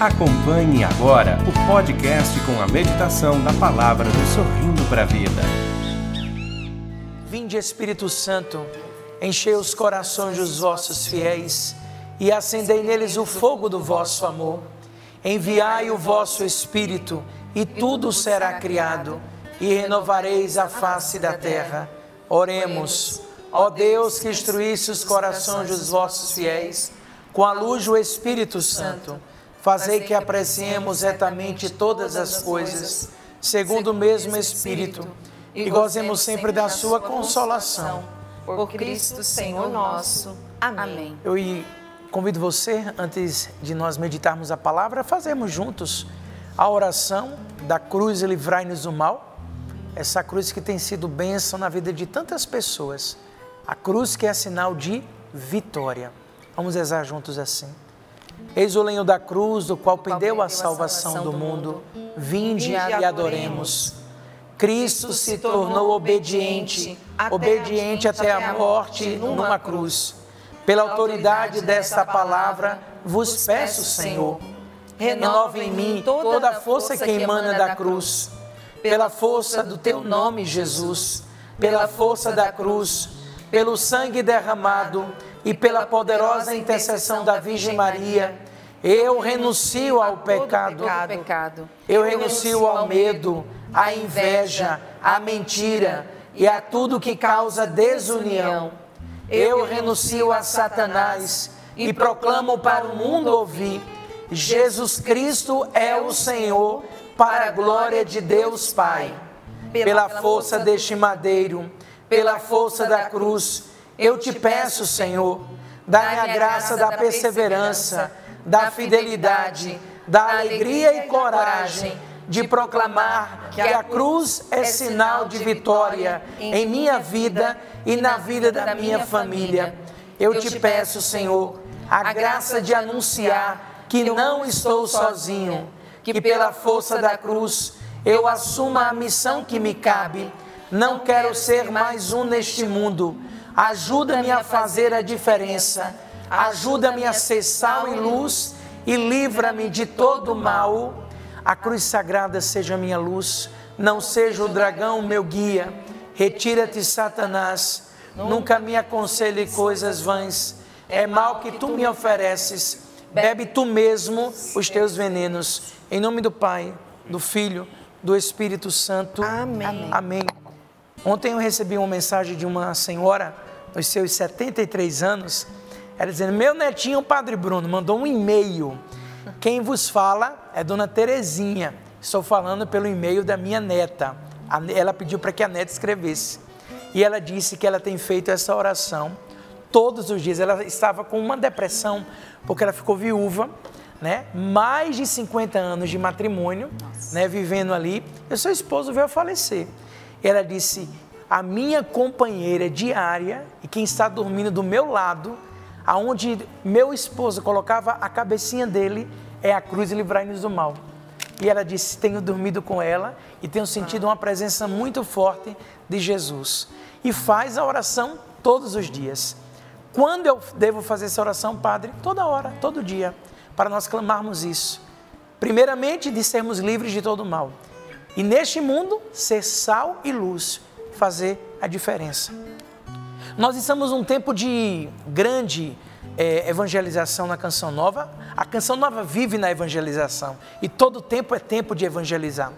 Acompanhe agora o podcast com a meditação da palavra do Sorrindo para a Vida. Vinde, Espírito Santo, enchei os corações dos vossos fiéis e acendei neles o fogo do vosso amor. Enviai o vosso Espírito e tudo será criado e renovareis a face da terra. Oremos. Ó Deus que instruísse os corações dos vossos fiéis com a luz do Espírito Santo, fazei que apreciemos retamente todas as coisas, segundo o mesmo Espírito, e gozemos sempre da sua consolação. Por Cristo Senhor nosso. Amém. Eu convido você, antes de nós meditarmos a palavra, fazermos juntos a oração da cruz livrai-nos do mal. Essa cruz que tem sido bênção na vida de tantas pessoas. A cruz que é sinal de vitória. Vamos rezar juntos assim. Eis o lenho da cruz, do qual pendeu a salvação do mundo. Vinde e adoremos. Cristo se tornou obediente, obediente até a morte numa cruz. Pela autoridade desta palavra, vos peço, Senhor, renova em mim toda a força que emana da cruz. Pela força do teu nome, Jesus, pela força da cruz, pelo sangue derramado e pela poderosa intercessão da Virgem Maria, eu renuncio ao pecado, eu renuncio ao medo, à inveja, à mentira e a tudo que causa desunião. Eu renuncio a Satanás e proclamo para o mundo ouvir: Jesus Cristo é o Senhor, para a glória de Deus Pai. Pela força deste madeiro, pela força da cruz, eu te peço, Senhor, dá-me a graça da perseverança, da fidelidade, da alegria e coragem de proclamar que a cruz é sinal de vitória em minha vida e na vida da minha família. Eu te peço, Senhor, a graça de anunciar que não estou sozinho, que pela força da cruz eu assuma a missão que me cabe. Não quero ser mais um neste mundo Ajuda-me a fazer a diferença. Ajuda-me a ser sal e luz e livra-me de todo mal. A cruz sagrada seja minha luz, não seja o dragão meu guia. Retira-te, Satanás. Nunca me aconselhe coisas vãs. É mal que tu me ofereces. Bebe tu mesmo os teus venenos. Em nome do Pai, do Filho, do Espírito Santo. Amém. Amém. Ontem eu recebi uma mensagem de uma senhora, nos seus 73 anos, ela dizendo: Meu netinho, Padre Bruno, mandou um e-mail. Quem vos fala é Dona Terezinha. Estou falando pelo e-mail da minha neta. Ela pediu para que a neta escrevesse. E ela disse que ela tem feito essa oração todos os dias. Ela estava com uma depressão porque ela ficou viúva, né? Mais de 50 anos de matrimônio, né? Vivendo ali. E seu esposo veio a falecer. Ela disse: a minha companheira diária e quem está dormindo do meu lado, aonde meu esposo colocava a cabecinha dele, é a cruz livrai-nos do mal. E ela disse: Tenho dormido com ela e tenho sentido uma presença muito forte de Jesus. E faz a oração todos os dias. Quando eu devo fazer essa oração, Padre? Toda hora, todo dia, para nós clamarmos isso. Primeiramente, de sermos livres de todo mal e neste mundo ser sal e luz, fazer a diferença. Nós estamos num tempo de grande é, evangelização na Canção Nova. A Canção Nova vive na evangelização e todo tempo é tempo de evangelizar.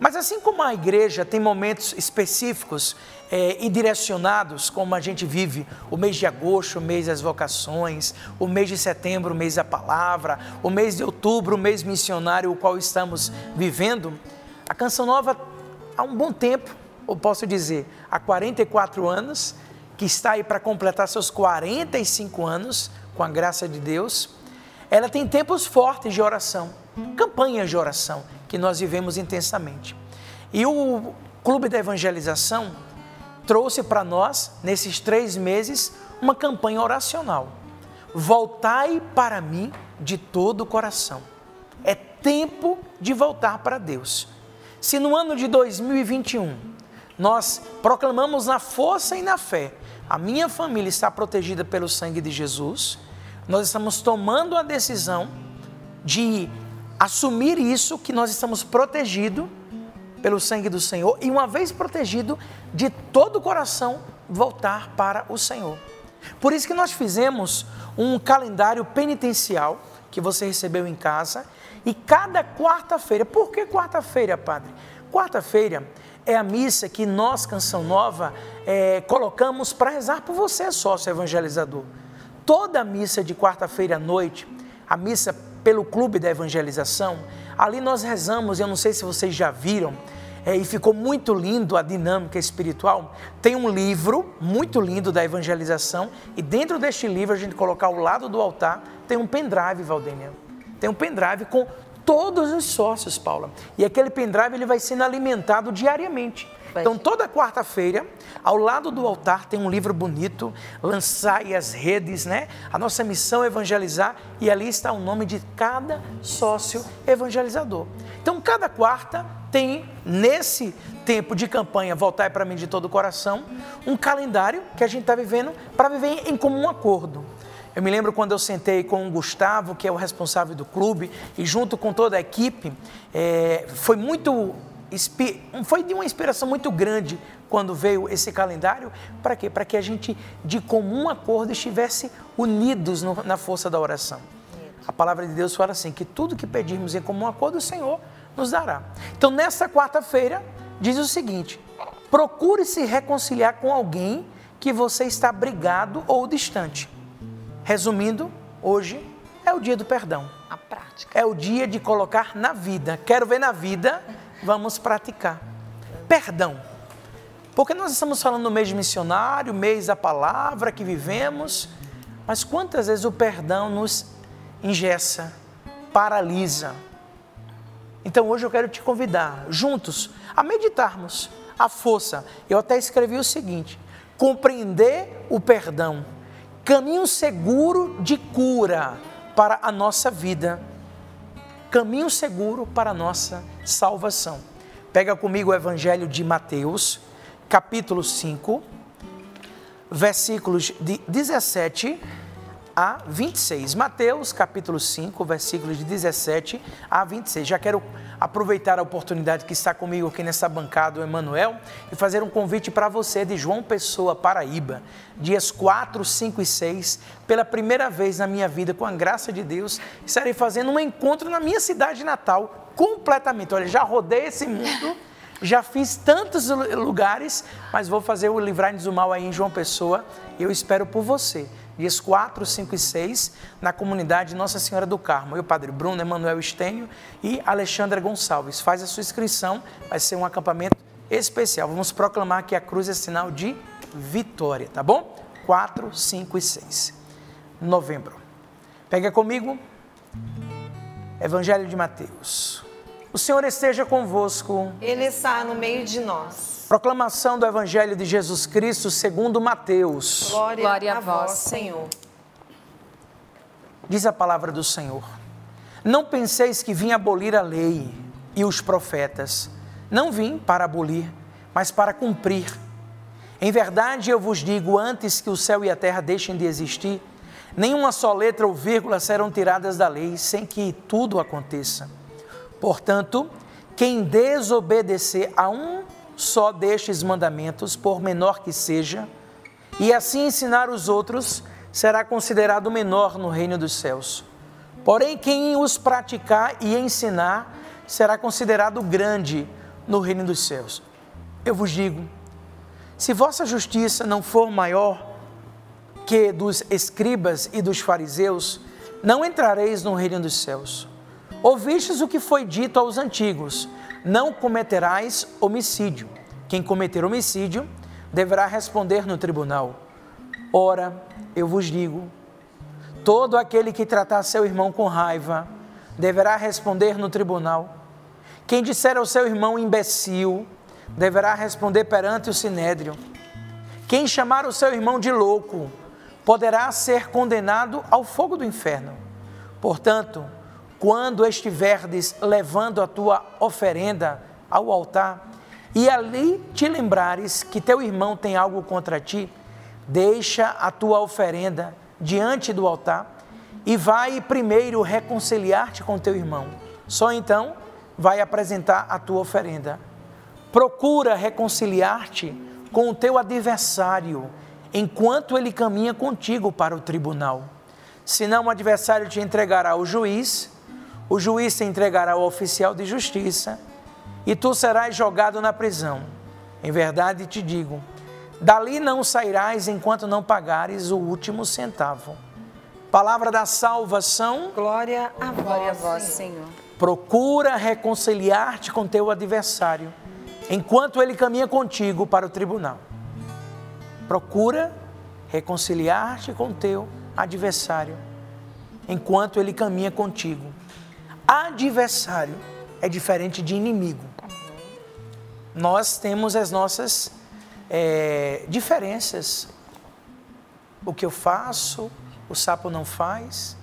Mas assim como a igreja tem momentos específicos é, e direcionados, como a gente vive o mês de agosto, o mês das vocações, o mês de setembro, o mês da palavra, o mês de outubro, o mês missionário, o qual estamos vivendo, a Canção Nova, há um bom tempo, ou posso dizer, há 44 anos, que está aí para completar seus 45 anos, com a graça de Deus, ela tem tempos fortes de oração, campanhas de oração, que nós vivemos intensamente. E o Clube da Evangelização trouxe para nós, nesses três meses, uma campanha oracional. Voltai para mim de todo o coração. É tempo de voltar para Deus. Se no ano de 2021 nós proclamamos na força e na fé, a minha família está protegida pelo sangue de Jesus, nós estamos tomando a decisão de assumir isso que nós estamos protegidos pelo sangue do Senhor e uma vez protegido de todo o coração voltar para o Senhor. Por isso que nós fizemos um calendário penitencial que você recebeu em casa e cada quarta-feira, por que quarta-feira, padre? Quarta-feira é a missa que nós, Canção Nova, é, colocamos para rezar por você, sócio evangelizador. Toda a missa de quarta-feira à noite, a missa pelo Clube da Evangelização, ali nós rezamos, eu não sei se vocês já viram, é, e ficou muito lindo a dinâmica espiritual. Tem um livro muito lindo da evangelização, e dentro deste livro, a gente colocar ao lado do altar, tem um pendrive, Valdênia. Tem um pendrive com todos os sócios, Paula. E aquele pendrive ele vai sendo alimentado diariamente. Então, toda quarta-feira, ao lado do altar, tem um livro bonito, Lançai as Redes, né? A nossa missão é evangelizar e ali está o nome de cada sócio evangelizador. Então, cada quarta tem, nesse tempo de campanha, voltar para mim de todo o coração, um calendário que a gente está vivendo para viver em comum acordo. Eu me lembro quando eu sentei com o Gustavo, que é o responsável do clube, e junto com toda a equipe, é, foi muito foi de uma inspiração muito grande quando veio esse calendário. Para quê? Para que a gente, de comum acordo, estivesse unidos no, na força da oração. A palavra de Deus fala assim: que tudo que pedirmos em comum acordo, o Senhor nos dará. Então, nessa quarta-feira, diz o seguinte: procure se reconciliar com alguém que você está brigado ou distante. Resumindo, hoje é o dia do perdão. A prática. É o dia de colocar na vida. Quero ver na vida vamos praticar. Perdão. Porque nós estamos falando no mês missionário, mês da palavra que vivemos, mas quantas vezes o perdão nos engessa, paralisa? Então hoje eu quero te convidar, juntos, a meditarmos a força. Eu até escrevi o seguinte: compreender o perdão, caminho seguro de cura para a nossa vida caminho seguro para a nossa salvação. Pega comigo o Evangelho de Mateus, capítulo 5, versículos de 17 a 26. Mateus, capítulo 5, versículos de 17 a 26. Já quero aproveitar a oportunidade que está comigo aqui nessa bancada, o Emanuel, e fazer um convite para você de João Pessoa, Paraíba, dias 4, 5 e 6, pela primeira vez na minha vida, com a graça de Deus, estarei fazendo um encontro na minha cidade natal, completamente. Olha, já rodei esse mundo. Já fiz tantos lugares, mas vou fazer o Livrar-nos do Mal aí em João Pessoa. Eu espero por você dias 4, 5 e 6, na comunidade Nossa Senhora do Carmo. Eu, Padre Bruno, Emanuel Estenho e Alexandra Gonçalves. Faz a sua inscrição, vai ser um acampamento especial. Vamos proclamar que a cruz é sinal de vitória, tá bom? 4, 5 e 6. Novembro. Pega comigo. Evangelho de Mateus. O Senhor esteja convosco. Ele está no meio de nós. Proclamação do Evangelho de Jesus Cristo segundo Mateus. Glória, Glória a vós, Senhor. Diz a palavra do Senhor. Não penseis que vim abolir a lei e os profetas. Não vim para abolir, mas para cumprir. Em verdade, eu vos digo: antes que o céu e a terra deixem de existir, nenhuma só letra ou vírgula serão tiradas da lei, sem que tudo aconteça. Portanto, quem desobedecer a um só destes mandamentos, por menor que seja, e assim ensinar os outros, será considerado menor no reino dos céus. Porém, quem os praticar e ensinar, será considerado grande no reino dos céus. Eu vos digo: se vossa justiça não for maior que dos escribas e dos fariseus, não entrareis no reino dos céus. Ouvistes o que foi dito aos antigos: não cometerás homicídio. Quem cometer homicídio deverá responder no tribunal. Ora, eu vos digo: todo aquele que tratar seu irmão com raiva deverá responder no tribunal. Quem disser ao seu irmão imbecil deverá responder perante o sinédrio. Quem chamar o seu irmão de louco poderá ser condenado ao fogo do inferno. Portanto, quando estiverdes levando a tua oferenda ao altar, e ali te lembrares que teu irmão tem algo contra ti, deixa a tua oferenda diante do altar e vai primeiro reconciliar-te com teu irmão. Só então vai apresentar a tua oferenda. Procura reconciliar-te com o teu adversário enquanto ele caminha contigo para o tribunal. Senão o adversário te entregará ao juiz, o juiz te entregará ao oficial de justiça e tu serás jogado na prisão. Em verdade te digo, dali não sairás enquanto não pagares o último centavo. Palavra da salvação. Glória a Glória vós, a vós Senhor. Procura reconciliar-te com teu adversário, enquanto ele caminha contigo para o tribunal. Procura reconciliar-te com teu adversário, enquanto ele caminha contigo. Adversário é diferente de inimigo. Nós temos as nossas é, diferenças. O que eu faço, o sapo não faz,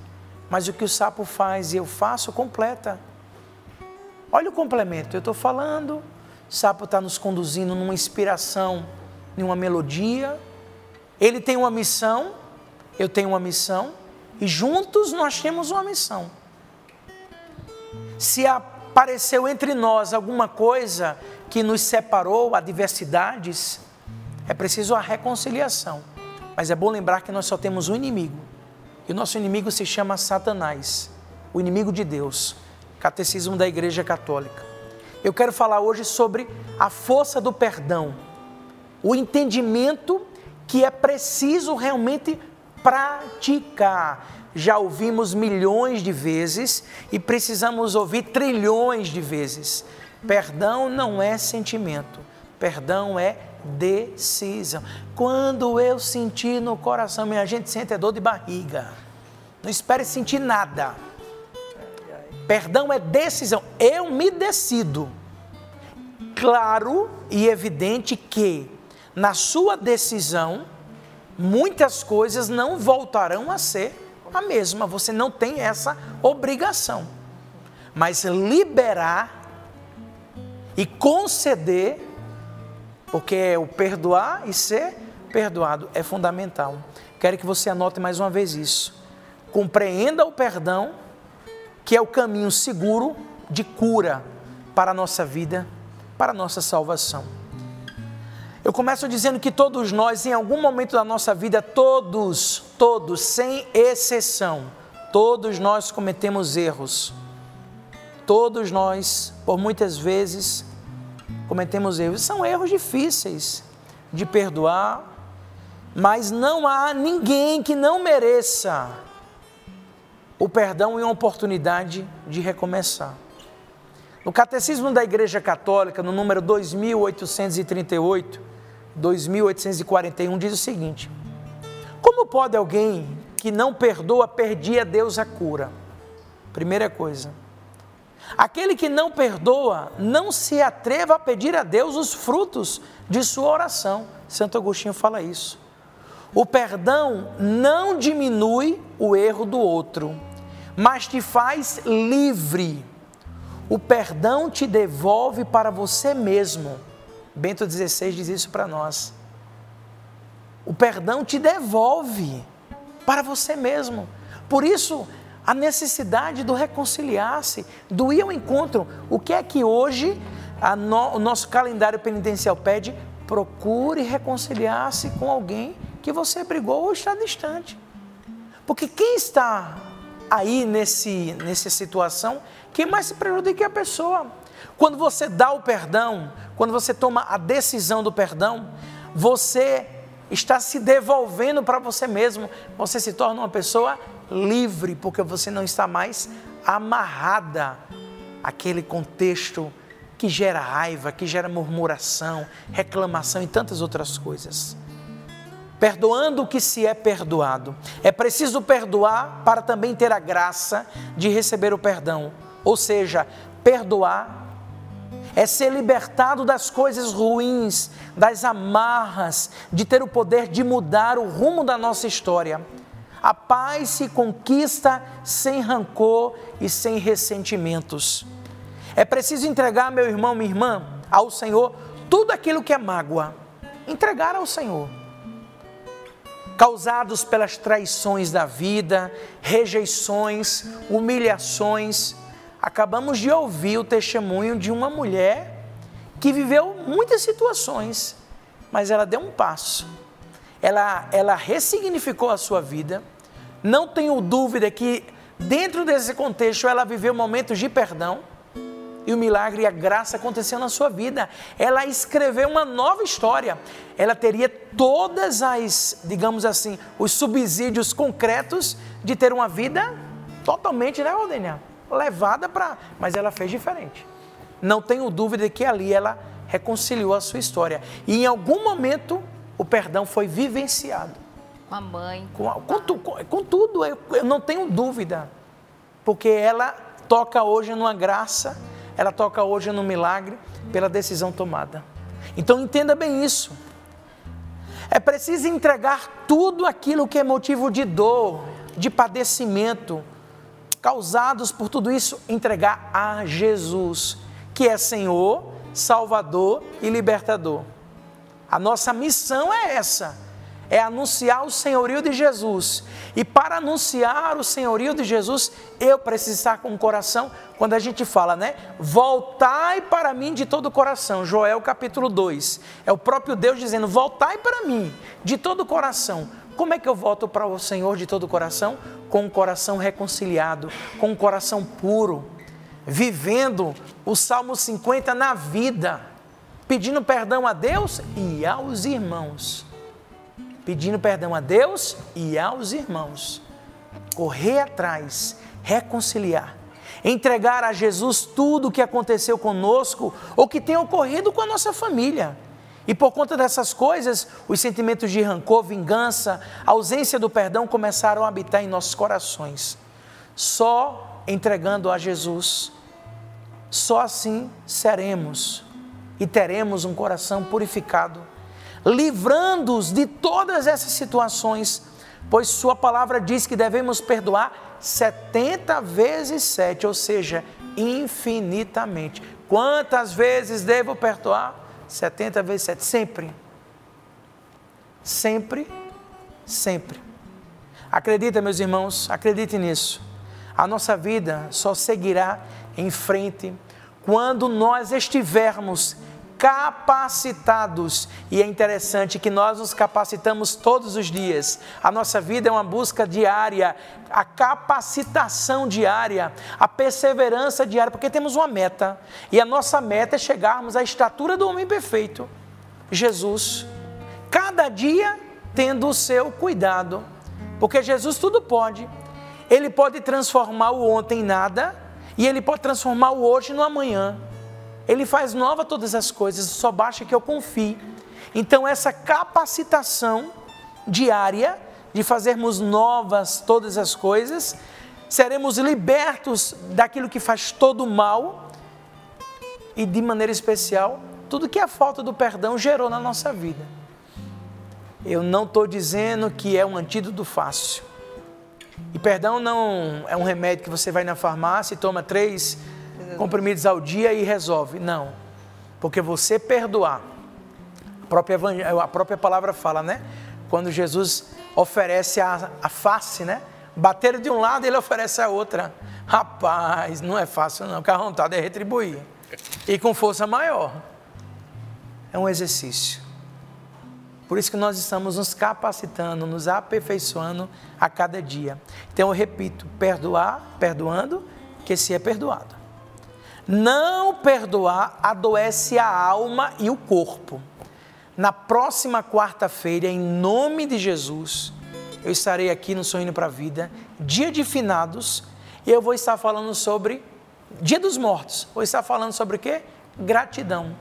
mas o que o sapo faz e eu faço completa. Olha o complemento, eu estou falando, o sapo está nos conduzindo numa inspiração, numa melodia, ele tem uma missão, eu tenho uma missão, e juntos nós temos uma missão. Se apareceu entre nós alguma coisa que nos separou, adversidades, é preciso a reconciliação. Mas é bom lembrar que nós só temos um inimigo, e o nosso inimigo se chama Satanás, o inimigo de Deus. Catecismo da Igreja Católica. Eu quero falar hoje sobre a força do perdão, o entendimento que é preciso realmente praticar. Já ouvimos milhões de vezes e precisamos ouvir trilhões de vezes. Perdão não é sentimento, perdão é decisão. Quando eu sentir no coração, minha gente sente dor de barriga. Não espere sentir nada. Perdão é decisão. Eu me decido. Claro e evidente que na sua decisão muitas coisas não voltarão a ser a mesma. Você não tem essa obrigação. Mas liberar e conceder porque o perdoar e ser perdoado é fundamental. Quero que você anote mais uma vez isso. Compreenda o perdão, que é o caminho seguro de cura para a nossa vida, para a nossa salvação. Eu começo dizendo que todos nós, em algum momento da nossa vida, todos, todos, sem exceção, todos nós cometemos erros. Todos nós, por muitas vezes, cometemos erros. São erros difíceis de perdoar, mas não há ninguém que não mereça o perdão e uma oportunidade de recomeçar. No Catecismo da Igreja Católica, no número 2838, 2841, diz o seguinte: Como pode alguém que não perdoa pedir a Deus a cura? Primeira coisa. Aquele que não perdoa, não se atreva a pedir a Deus os frutos de sua oração. Santo Agostinho fala isso. O perdão não diminui o erro do outro, mas te faz livre. O perdão te devolve para você mesmo. Bento XVI diz isso para nós. O perdão te devolve para você mesmo. Por isso, a necessidade do reconciliar-se, do ir ao encontro. O que é que hoje no, o nosso calendário penitencial pede? Procure reconciliar-se com alguém que você brigou ou está distante. Porque quem está aí nesse, nessa situação, quem mais se prejudica é a pessoa. Quando você dá o perdão, quando você toma a decisão do perdão, você está se devolvendo para você mesmo, você se torna uma pessoa livre, porque você não está mais amarrada àquele contexto que gera raiva, que gera murmuração, reclamação e tantas outras coisas. Perdoando o que se é perdoado. É preciso perdoar para também ter a graça de receber o perdão. Ou seja, perdoar é ser libertado das coisas ruins, das amarras, de ter o poder de mudar o rumo da nossa história. A paz se conquista sem rancor e sem ressentimentos. É preciso entregar, meu irmão, minha irmã, ao Senhor tudo aquilo que é mágoa. Entregar ao Senhor. Causados pelas traições da vida, rejeições, humilhações, acabamos de ouvir o testemunho de uma mulher que viveu muitas situações, mas ela deu um passo. Ela, ela ressignificou a sua vida. Não tenho dúvida que dentro desse contexto ela viveu momentos de perdão e o milagre e a graça aconteceu na sua vida. Ela escreveu uma nova história. Ela teria todas as, digamos assim, os subsídios concretos de ter uma vida totalmente, né, Aldenia? Levada para. Mas ela fez diferente. Não tenho dúvida que ali ela reconciliou a sua história. E em algum momento o perdão foi vivenciado. Com a mãe. Com, com, com, com tudo, eu, eu não tenho dúvida. Porque ela toca hoje numa graça ela toca hoje no milagre pela decisão tomada. Então entenda bem isso. É preciso entregar tudo aquilo que é motivo de dor, de padecimento, causados por tudo isso, entregar a Jesus, que é Senhor, Salvador e Libertador. A nossa missão é essa é anunciar o senhorio de Jesus. E para anunciar o senhorio de Jesus, eu preciso estar com o coração, quando a gente fala, né? Voltai para mim de todo o coração. Joel capítulo 2. É o próprio Deus dizendo: Voltai para mim de todo o coração. Como é que eu volto para o Senhor de todo o coração? Com o coração reconciliado, com o coração puro, vivendo o Salmo 50 na vida, pedindo perdão a Deus e aos irmãos pedindo perdão a Deus e aos irmãos. Correr atrás, reconciliar, entregar a Jesus tudo o que aconteceu conosco ou que tem ocorrido com a nossa família. E por conta dessas coisas, os sentimentos de rancor, vingança, ausência do perdão começaram a habitar em nossos corações. Só entregando a Jesus, só assim seremos e teremos um coração purificado livrando-os de todas essas situações, pois Sua palavra diz que devemos perdoar 70 vezes 7, ou seja, infinitamente. Quantas vezes devo perdoar? 70 vezes 7, sempre. Sempre, sempre. Acredita, meus irmãos, acredite nisso. A nossa vida só seguirá em frente quando nós estivermos capacitados. E é interessante que nós nos capacitamos todos os dias. A nossa vida é uma busca diária, a capacitação diária, a perseverança diária, porque temos uma meta. E a nossa meta é chegarmos à estatura do homem perfeito, Jesus. Cada dia tendo o seu cuidado, porque Jesus tudo pode. Ele pode transformar o ontem em nada e ele pode transformar o hoje no amanhã. Ele faz nova todas as coisas, só basta que eu confie. Então, essa capacitação diária de fazermos novas todas as coisas, seremos libertos daquilo que faz todo o mal e, de maneira especial, tudo que a falta do perdão gerou na nossa vida. Eu não estou dizendo que é um antídoto fácil. E perdão não é um remédio que você vai na farmácia e toma três comprimidos ao dia e resolve. Não. Porque você perdoar, a própria, a própria palavra fala, né? Quando Jesus oferece a, a face, né? Bater de um lado, ele oferece a outra. Rapaz, não é fácil não, porque a vontade é retribuir. E com força maior. É um exercício. Por isso que nós estamos nos capacitando, nos aperfeiçoando a cada dia. Então eu repito, perdoar, perdoando, que se é perdoado. Não perdoar adoece a alma e o corpo. Na próxima quarta-feira, em nome de Jesus, eu estarei aqui no Sorrindo para a Vida, dia de finados, e eu vou estar falando sobre Dia dos Mortos. Vou estar falando sobre o quê? Gratidão.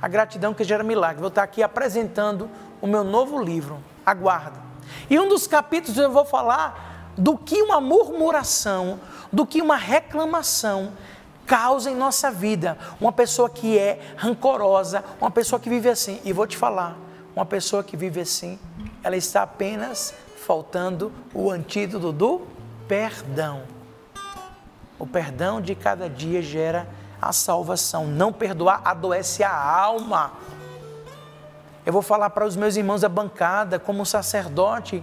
A gratidão que gera milagre. Vou estar aqui apresentando o meu novo livro. Aguarda. E um dos capítulos eu vou falar do que uma murmuração, do que uma reclamação causa em nossa vida. Uma pessoa que é rancorosa, uma pessoa que vive assim. E vou te falar, uma pessoa que vive assim, ela está apenas faltando o antídoto do perdão. O perdão de cada dia gera a salvação. Não perdoar adoece a alma. Eu vou falar para os meus irmãos da bancada, como sacerdote,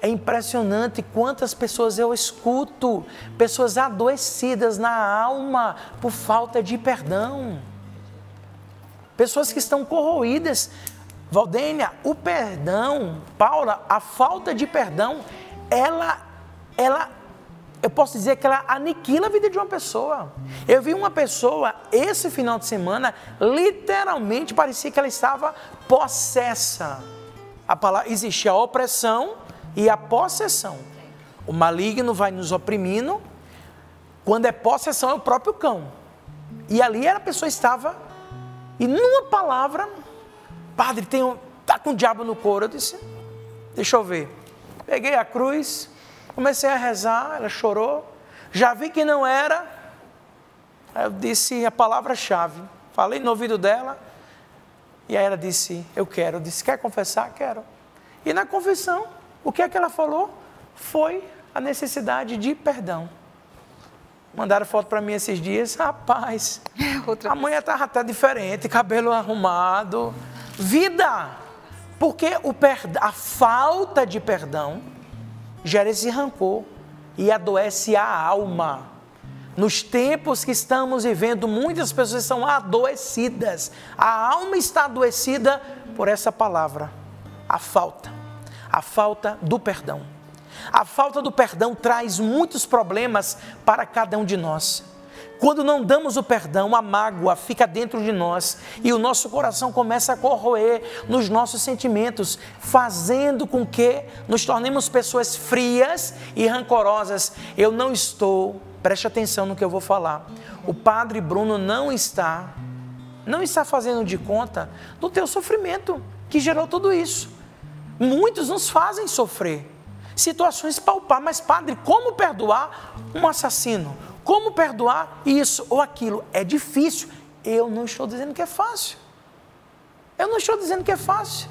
É impressionante quantas pessoas eu escuto, pessoas adoecidas na alma por falta de perdão. Pessoas que estão corroídas. Valdênia, o perdão, Paula, a falta de perdão, ela, ela, eu posso dizer que ela aniquila a vida de uma pessoa. Eu vi uma pessoa esse final de semana, literalmente parecia que ela estava possessa. A palavra, existe a opressão e a possessão. O maligno vai nos oprimindo. Quando é possessão, é o próprio cão. E ali a pessoa estava, e numa palavra, padre, tem um, tá com o diabo no couro. Eu disse, deixa eu ver. Peguei a cruz, comecei a rezar, ela chorou. Já vi que não era. Aí eu disse a palavra-chave. Falei no ouvido dela. E aí ela disse, eu quero. Eu disse, quer confessar? Quero. E na confissão, o que é que ela falou? Foi a necessidade de perdão. Mandaram foto para mim esses dias, rapaz. Outra a mãe estava até diferente, cabelo arrumado. Vida! Porque o perd... a falta de perdão gera esse rancor e adoece a alma. Nos tempos que estamos vivendo, muitas pessoas são adoecidas. A alma está adoecida por essa palavra, a falta a falta do perdão. A falta do perdão traz muitos problemas para cada um de nós. Quando não damos o perdão, a mágoa fica dentro de nós e o nosso coração começa a corroer nos nossos sentimentos, fazendo com que nos tornemos pessoas frias e rancorosas. Eu não estou, preste atenção no que eu vou falar. O padre Bruno não está, não está fazendo de conta do teu sofrimento que gerou tudo isso. Muitos nos fazem sofrer. Situações palpar, mas padre, como perdoar um assassino? Como perdoar isso ou aquilo? É difícil. Eu não estou dizendo que é fácil. Eu não estou dizendo que é fácil.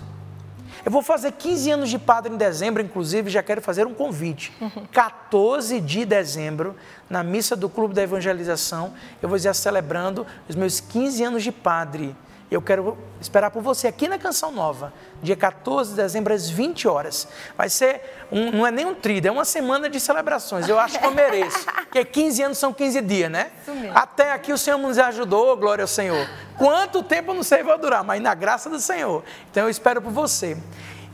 Eu vou fazer 15 anos de padre em dezembro, inclusive, já quero fazer um convite. 14 de dezembro, na missa do Clube da Evangelização, eu vou estar celebrando os meus 15 anos de padre. Eu quero esperar por você aqui na Canção Nova, dia 14 de dezembro, às 20 horas. Vai ser, um, não é nem um tríduo, é uma semana de celebrações. Eu acho que eu mereço, porque 15 anos são 15 dias, né? Até aqui o Senhor nos ajudou, glória ao Senhor. Quanto tempo eu não sei vai durar, mas na graça do Senhor. Então eu espero por você.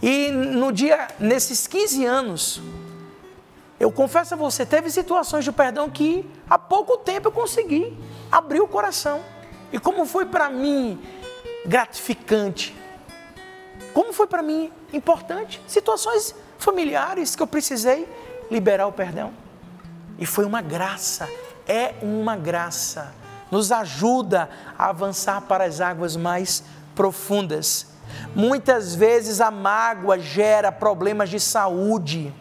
E no dia, nesses 15 anos, eu confesso a você, teve situações de perdão que há pouco tempo eu consegui abrir o coração. E como foi para mim gratificante. Como foi para mim importante. Situações familiares que eu precisei liberar o perdão. E foi uma graça, é uma graça. Nos ajuda a avançar para as águas mais profundas. Muitas vezes a mágoa gera problemas de saúde.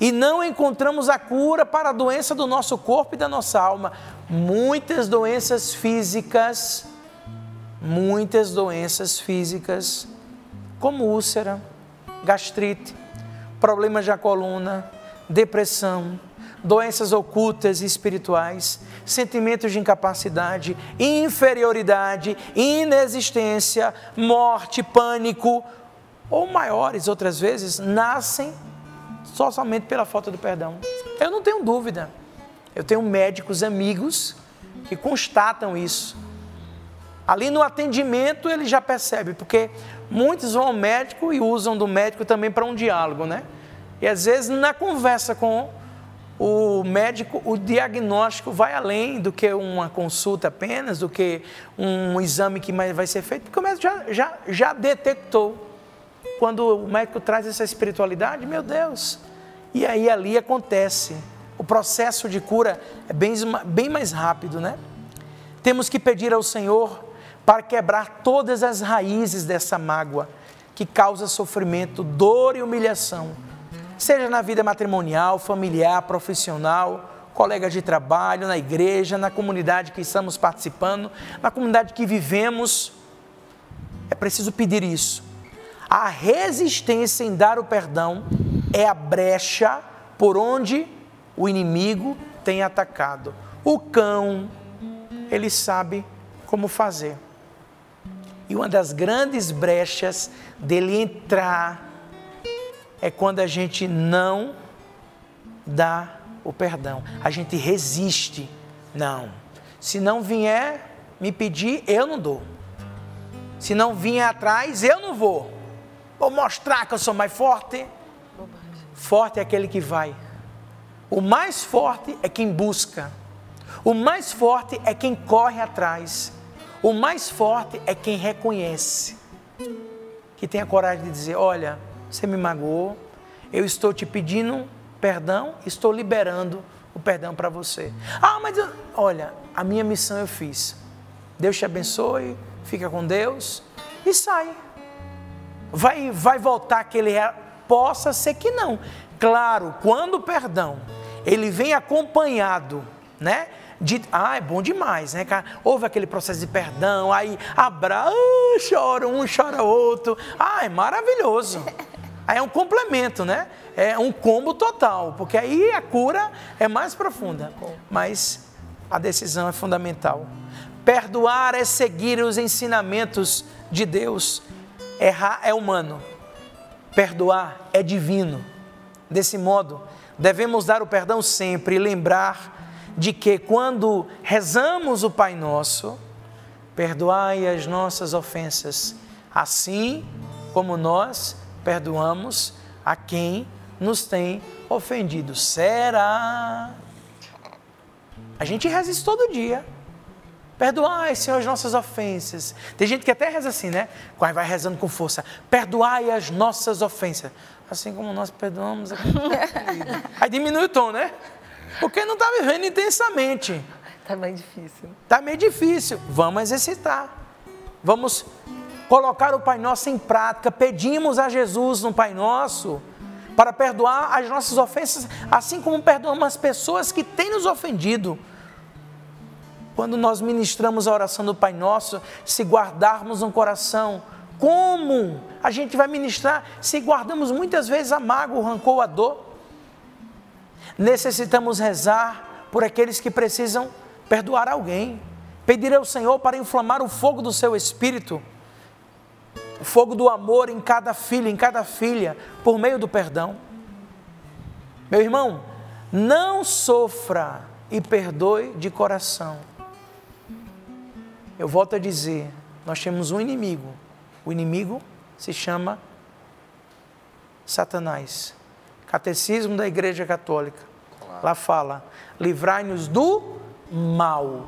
E não encontramos a cura para a doença do nosso corpo e da nossa alma. Muitas doenças físicas muitas doenças físicas, como úlcera, gastrite, problemas da coluna, depressão, doenças ocultas e espirituais, sentimentos de incapacidade, inferioridade, inexistência, morte, pânico, ou maiores outras vezes, nascem só somente pela falta do perdão. Eu não tenho dúvida. Eu tenho médicos amigos que constatam isso. Ali no atendimento ele já percebe, porque muitos vão ao médico e usam do médico também para um diálogo, né? E às vezes na conversa com o médico, o diagnóstico vai além do que uma consulta apenas, do que um exame que vai ser feito, porque o médico já, já, já detectou. Quando o médico traz essa espiritualidade, meu Deus, e aí ali acontece. O processo de cura é bem, bem mais rápido, né? Temos que pedir ao Senhor para quebrar todas as raízes dessa mágoa que causa sofrimento, dor e humilhação, seja na vida matrimonial, familiar, profissional, colegas de trabalho, na igreja, na comunidade que estamos participando, na comunidade que vivemos. É preciso pedir isso. A resistência em dar o perdão é a brecha por onde o inimigo tem atacado. O cão, ele sabe como fazer. E uma das grandes brechas dele entrar é quando a gente não dá o perdão. A gente resiste. Não. Se não vier me pedir, eu não dou. Se não vier atrás, eu não vou. Vou mostrar que eu sou mais forte. Forte é aquele que vai. O mais forte é quem busca. O mais forte é quem corre atrás. O mais forte é quem reconhece. Que tem a coragem de dizer: Olha, você me magoou, eu estou te pedindo perdão, estou liberando o perdão para você. Ah, mas eu, olha, a minha missão eu fiz. Deus te abençoe, fica com Deus e sai. Vai, vai voltar que ele é, possa ser que não. Claro, quando o perdão ele vem acompanhado, né? De, ah, é bom demais, né, cara? Houve aquele processo de perdão, aí abra, ah, chora um, chora outro. Ah, é maravilhoso. Aí é um complemento, né? É um combo total, porque aí a cura é mais profunda. Mas a decisão é fundamental. Perdoar é seguir os ensinamentos de Deus. Errar é humano. Perdoar é divino. Desse modo, devemos dar o perdão sempre e lembrar de que quando rezamos o Pai Nosso, perdoai as nossas ofensas, assim como nós perdoamos a quem nos tem ofendido. Será? A gente reza isso todo dia. Perdoai, Senhor, as nossas ofensas. Tem gente que até reza assim, né? Vai rezando com força. Perdoai as nossas ofensas. Assim como nós perdoamos. Aí diminui o tom, né? Porque não está vivendo intensamente. Está meio difícil. Está meio difícil. Vamos exercitar. Vamos colocar o Pai Nosso em prática, pedimos a Jesus no Pai Nosso para perdoar as nossas ofensas, assim como perdoamos as pessoas que têm nos ofendido. Quando nós ministramos a oração do Pai Nosso, se guardarmos no coração, como a gente vai ministrar se guardamos muitas vezes a mágoa, o rancor, a dor? Necessitamos rezar por aqueles que precisam perdoar alguém, pedir ao Senhor para inflamar o fogo do seu espírito o fogo do amor em cada filho, em cada filha, por meio do perdão. Meu irmão, não sofra e perdoe de coração. Eu volto a dizer, nós temos um inimigo. O inimigo se chama Satanás. Catecismo da Igreja Católica. Lá fala: livrai-nos do mal.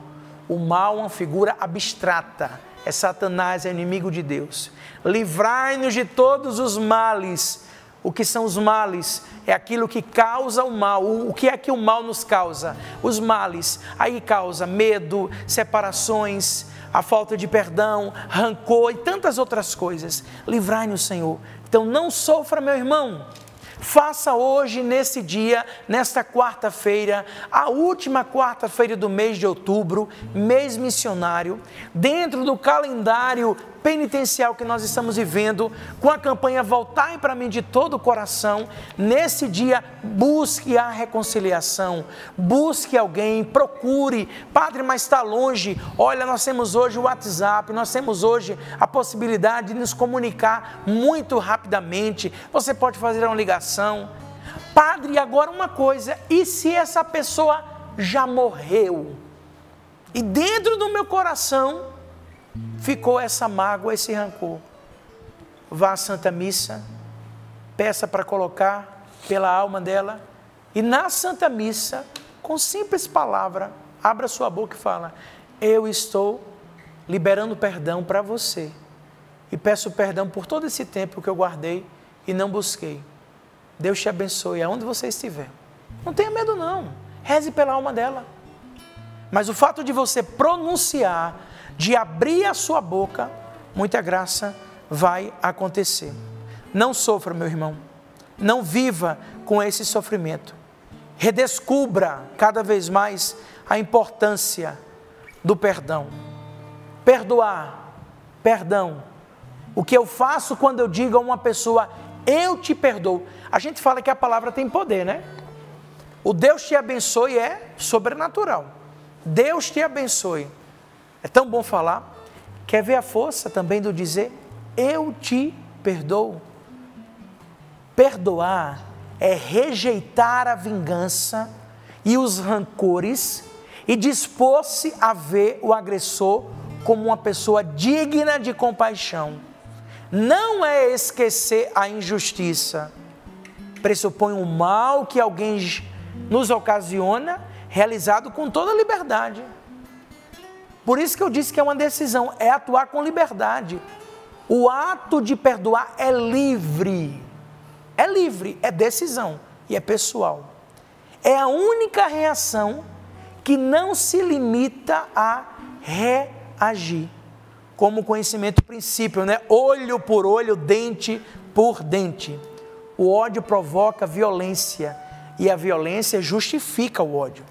O mal é uma figura abstrata é Satanás, é inimigo de Deus. Livrai-nos de todos os males. O que são os males? É aquilo que causa o mal. O que é que o mal nos causa? Os males. Aí causa medo, separações, a falta de perdão, rancor e tantas outras coisas. Livrai-nos, Senhor. Então não sofra, meu irmão Faça hoje, nesse dia, nesta quarta-feira, a última quarta-feira do mês de outubro, mês missionário, dentro do calendário penitencial que nós estamos vivendo, com a campanha Voltai para mim de todo o coração, nesse dia busque a reconciliação, busque alguém, procure, Padre, mas está longe. Olha, nós temos hoje o WhatsApp, nós temos hoje a possibilidade de nos comunicar muito rapidamente. Você pode fazer uma ligação. Padre, agora uma coisa, e se essa pessoa já morreu? E dentro do meu coração ficou essa mágoa, esse rancor. Vá à Santa Missa, peça para colocar pela alma dela, e na Santa Missa, com simples palavra, abra sua boca e fala: Eu estou liberando perdão para você. E peço perdão por todo esse tempo que eu guardei e não busquei. Deus te abençoe aonde você estiver. Não tenha medo, não. Reze pela alma dela. Mas o fato de você pronunciar de abrir a sua boca, muita graça vai acontecer. Não sofra, meu irmão. Não viva com esse sofrimento. Redescubra cada vez mais a importância do perdão. Perdoar, perdão. O que eu faço quando eu digo a uma pessoa, eu te perdoo. A gente fala que a palavra tem poder, né? O Deus te abençoe é sobrenatural. Deus te abençoe. É tão bom falar. Quer ver a força também do dizer: Eu te perdoo. Perdoar é rejeitar a vingança e os rancores e dispor-se a ver o agressor como uma pessoa digna de compaixão. Não é esquecer a injustiça. Pressupõe o mal que alguém nos ocasiona, realizado com toda liberdade. Por isso que eu disse que é uma decisão, é atuar com liberdade. O ato de perdoar é livre. É livre, é decisão e é pessoal. É a única reação que não se limita a reagir. Como conhecimento princípio, né? Olho por olho, dente por dente. O ódio provoca violência e a violência justifica o ódio.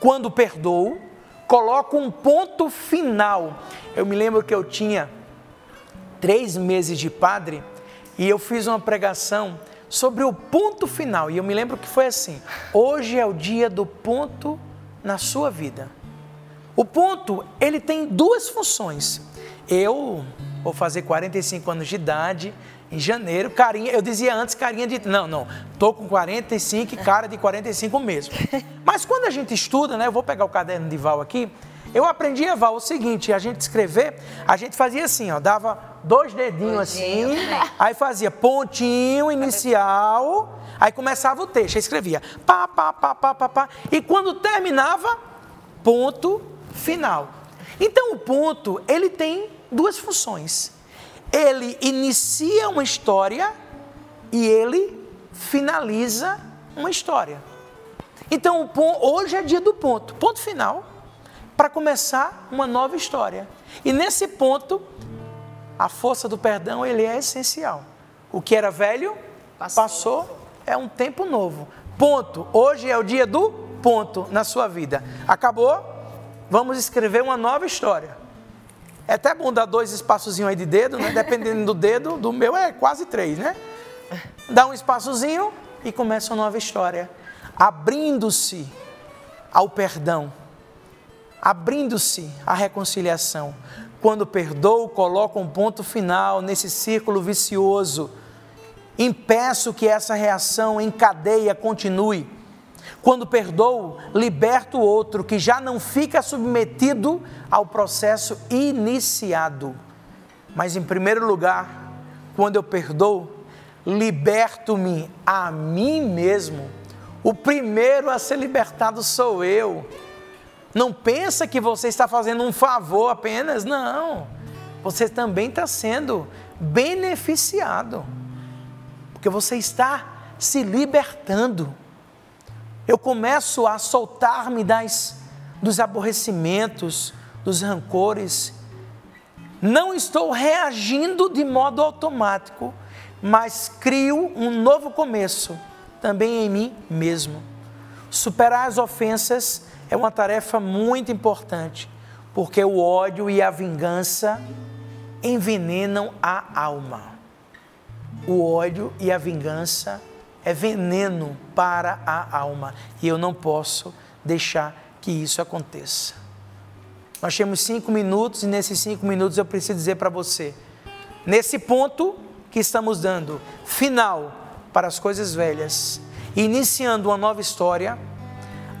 Quando perdoo, coloco um ponto final. Eu me lembro que eu tinha três meses de padre e eu fiz uma pregação sobre o ponto final. E eu me lembro que foi assim: hoje é o dia do ponto na sua vida. O ponto, ele tem duas funções. Eu vou fazer 45 anos de idade em janeiro, carinha, eu dizia antes carinha de, não, não, tô com 45 e cara de 45 mesmo. Mas quando a gente estuda, né, eu vou pegar o caderno de Val aqui, eu aprendi a Val o seguinte, a gente escrever, a gente fazia assim, ó, dava dois dedinhos assim, aí fazia pontinho inicial, aí começava o texto, aí escrevia pá, pá, pá, pá, pá, pá, e quando terminava, ponto final. Então o ponto, ele tem duas funções. Ele inicia uma história e ele finaliza uma história. Então, ponto, hoje é dia do ponto, ponto final, para começar uma nova história. E nesse ponto, a força do perdão ele é essencial. O que era velho passou, passou é um tempo novo. Ponto. Hoje é o dia do ponto na sua vida. Acabou? Vamos escrever uma nova história. É até bom dar dois espaçozinhos aí de dedo, né? Dependendo do dedo, do meu é quase três, né? Dá um espaçozinho e começa uma nova história. Abrindo-se ao perdão, abrindo-se à reconciliação. Quando perdoo, coloco um ponto final nesse círculo vicioso. Impeço que essa reação em cadeia continue. Quando perdoo, liberto o outro que já não fica submetido ao processo iniciado. Mas em primeiro lugar, quando eu perdoo, liberto-me a mim mesmo. O primeiro a ser libertado sou eu. Não pensa que você está fazendo um favor apenas, não. Você também está sendo beneficiado. Porque você está se libertando. Eu começo a soltar-me das dos aborrecimentos, dos rancores. Não estou reagindo de modo automático, mas crio um novo começo também em mim mesmo. Superar as ofensas é uma tarefa muito importante, porque o ódio e a vingança envenenam a alma. O ódio e a vingança é veneno para a alma e eu não posso deixar que isso aconteça. Nós temos cinco minutos e nesses cinco minutos eu preciso dizer para você, nesse ponto que estamos dando, final para as coisas velhas, iniciando uma nova história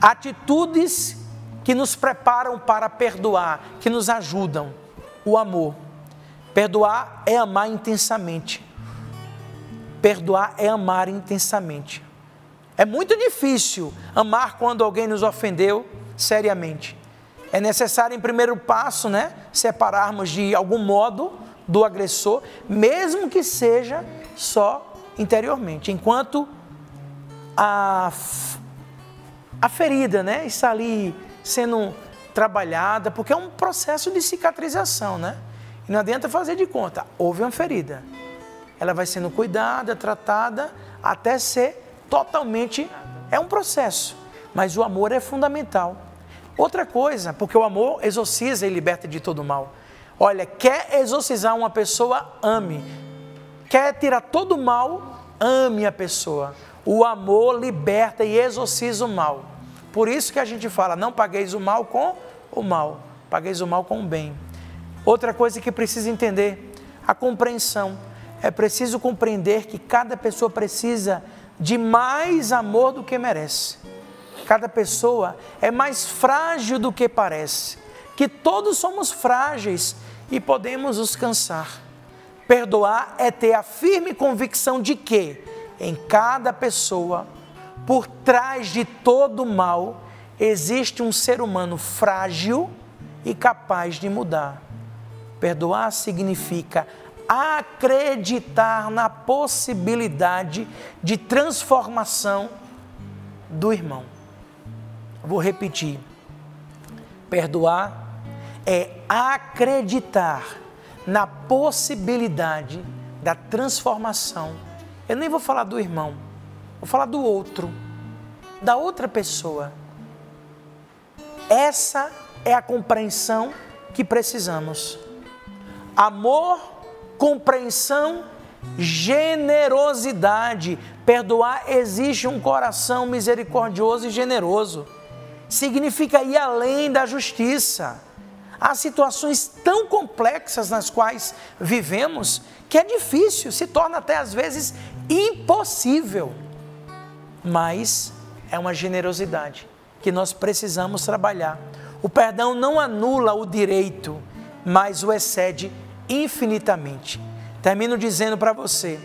atitudes que nos preparam para perdoar, que nos ajudam. O amor. Perdoar é amar intensamente. Perdoar é amar intensamente. É muito difícil amar quando alguém nos ofendeu seriamente. É necessário, em primeiro passo, né, separarmos de algum modo do agressor, mesmo que seja só interiormente. Enquanto a a ferida, né, está ali sendo trabalhada, porque é um processo de cicatrização, né? E não adianta fazer de conta, houve uma ferida. Ela vai sendo cuidada, tratada, até ser totalmente. É um processo, mas o amor é fundamental. Outra coisa, porque o amor exorciza e liberta de todo mal. Olha, quer exorcizar uma pessoa, ame. Quer tirar todo o mal, ame a pessoa. O amor liberta e exorciza o mal. Por isso que a gente fala: não pagueis o mal com o mal, pagueis o mal com o bem. Outra coisa que precisa entender: a compreensão. É preciso compreender que cada pessoa precisa de mais amor do que merece. Cada pessoa é mais frágil do que parece. Que todos somos frágeis e podemos nos cansar. Perdoar é ter a firme convicção de que, em cada pessoa, por trás de todo mal, existe um ser humano frágil e capaz de mudar. Perdoar significa acreditar na possibilidade de transformação do irmão. Vou repetir. Perdoar é acreditar na possibilidade da transformação. Eu nem vou falar do irmão, vou falar do outro, da outra pessoa. Essa é a compreensão que precisamos. Amor compreensão, generosidade. Perdoar exige um coração misericordioso e generoso. Significa ir além da justiça. Há situações tão complexas nas quais vivemos que é difícil, se torna até às vezes impossível. Mas é uma generosidade que nós precisamos trabalhar. O perdão não anula o direito, mas o excede infinitamente. Termino dizendo para você: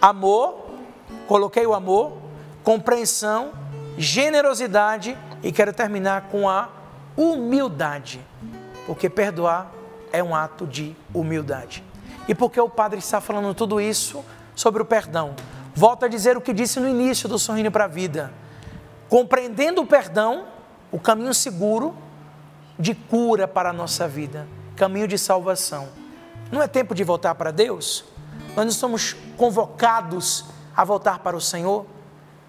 amor, coloquei o amor, compreensão, generosidade e quero terminar com a humildade, porque perdoar é um ato de humildade. E porque o Padre está falando tudo isso sobre o perdão? Volto a dizer o que disse no início do Sorrindo para a Vida. Compreendendo o perdão, o caminho seguro de cura para a nossa vida, caminho de salvação. Não é tempo de voltar para Deus? Nós não somos convocados a voltar para o Senhor?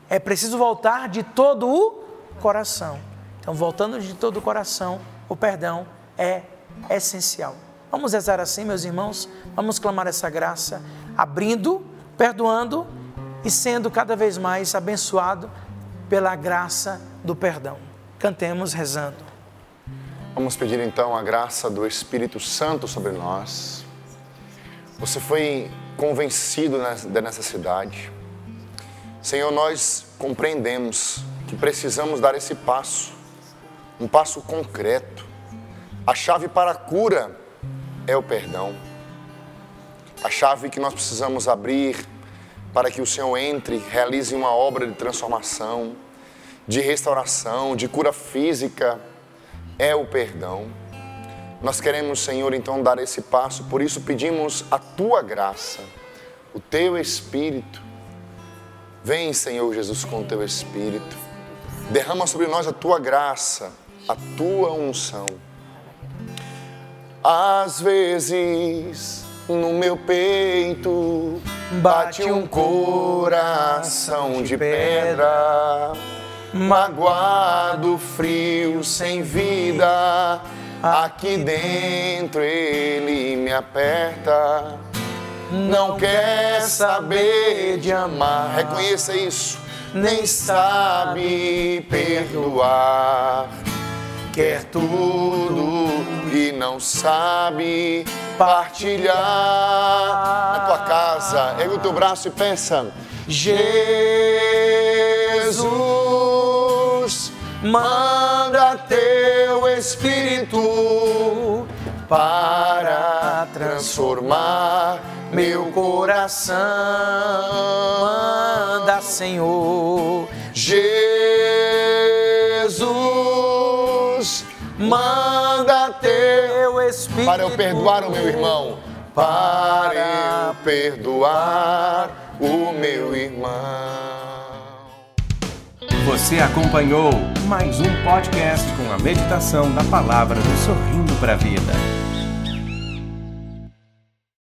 É preciso voltar de todo o coração. Então, voltando de todo o coração, o perdão é essencial. Vamos rezar assim, meus irmãos? Vamos clamar essa graça, abrindo, perdoando e sendo cada vez mais abençoado pela graça do perdão. Cantemos rezando. Vamos pedir então a graça do Espírito Santo sobre nós você foi convencido da necessidade. Senhor, nós compreendemos que precisamos dar esse passo, um passo concreto. A chave para a cura é o perdão. A chave que nós precisamos abrir para que o Senhor entre, realize uma obra de transformação, de restauração, de cura física, é o perdão. Nós queremos, Senhor, então dar esse passo, por isso pedimos a tua graça, o teu Espírito. Vem, Senhor Jesus, com o teu Espírito. Derrama sobre nós a tua graça, a tua unção. Às vezes, no meu peito, bate um coração de pedra, magoado, frio, sem vida Aqui dentro ele me aperta. Não quer saber de amar. Reconheça isso. Nem sabe perdoar. Quer tudo e não sabe partilhar. Na tua casa, ergue o teu braço e pensa: Jesus, teu Espírito para transformar meu coração. Manda, Senhor. Jesus, manda teu Espírito para eu perdoar o meu irmão. Para eu perdoar o meu irmão. Você acompanhou mais um podcast com a meditação da palavra do Sorrindo para a Vida.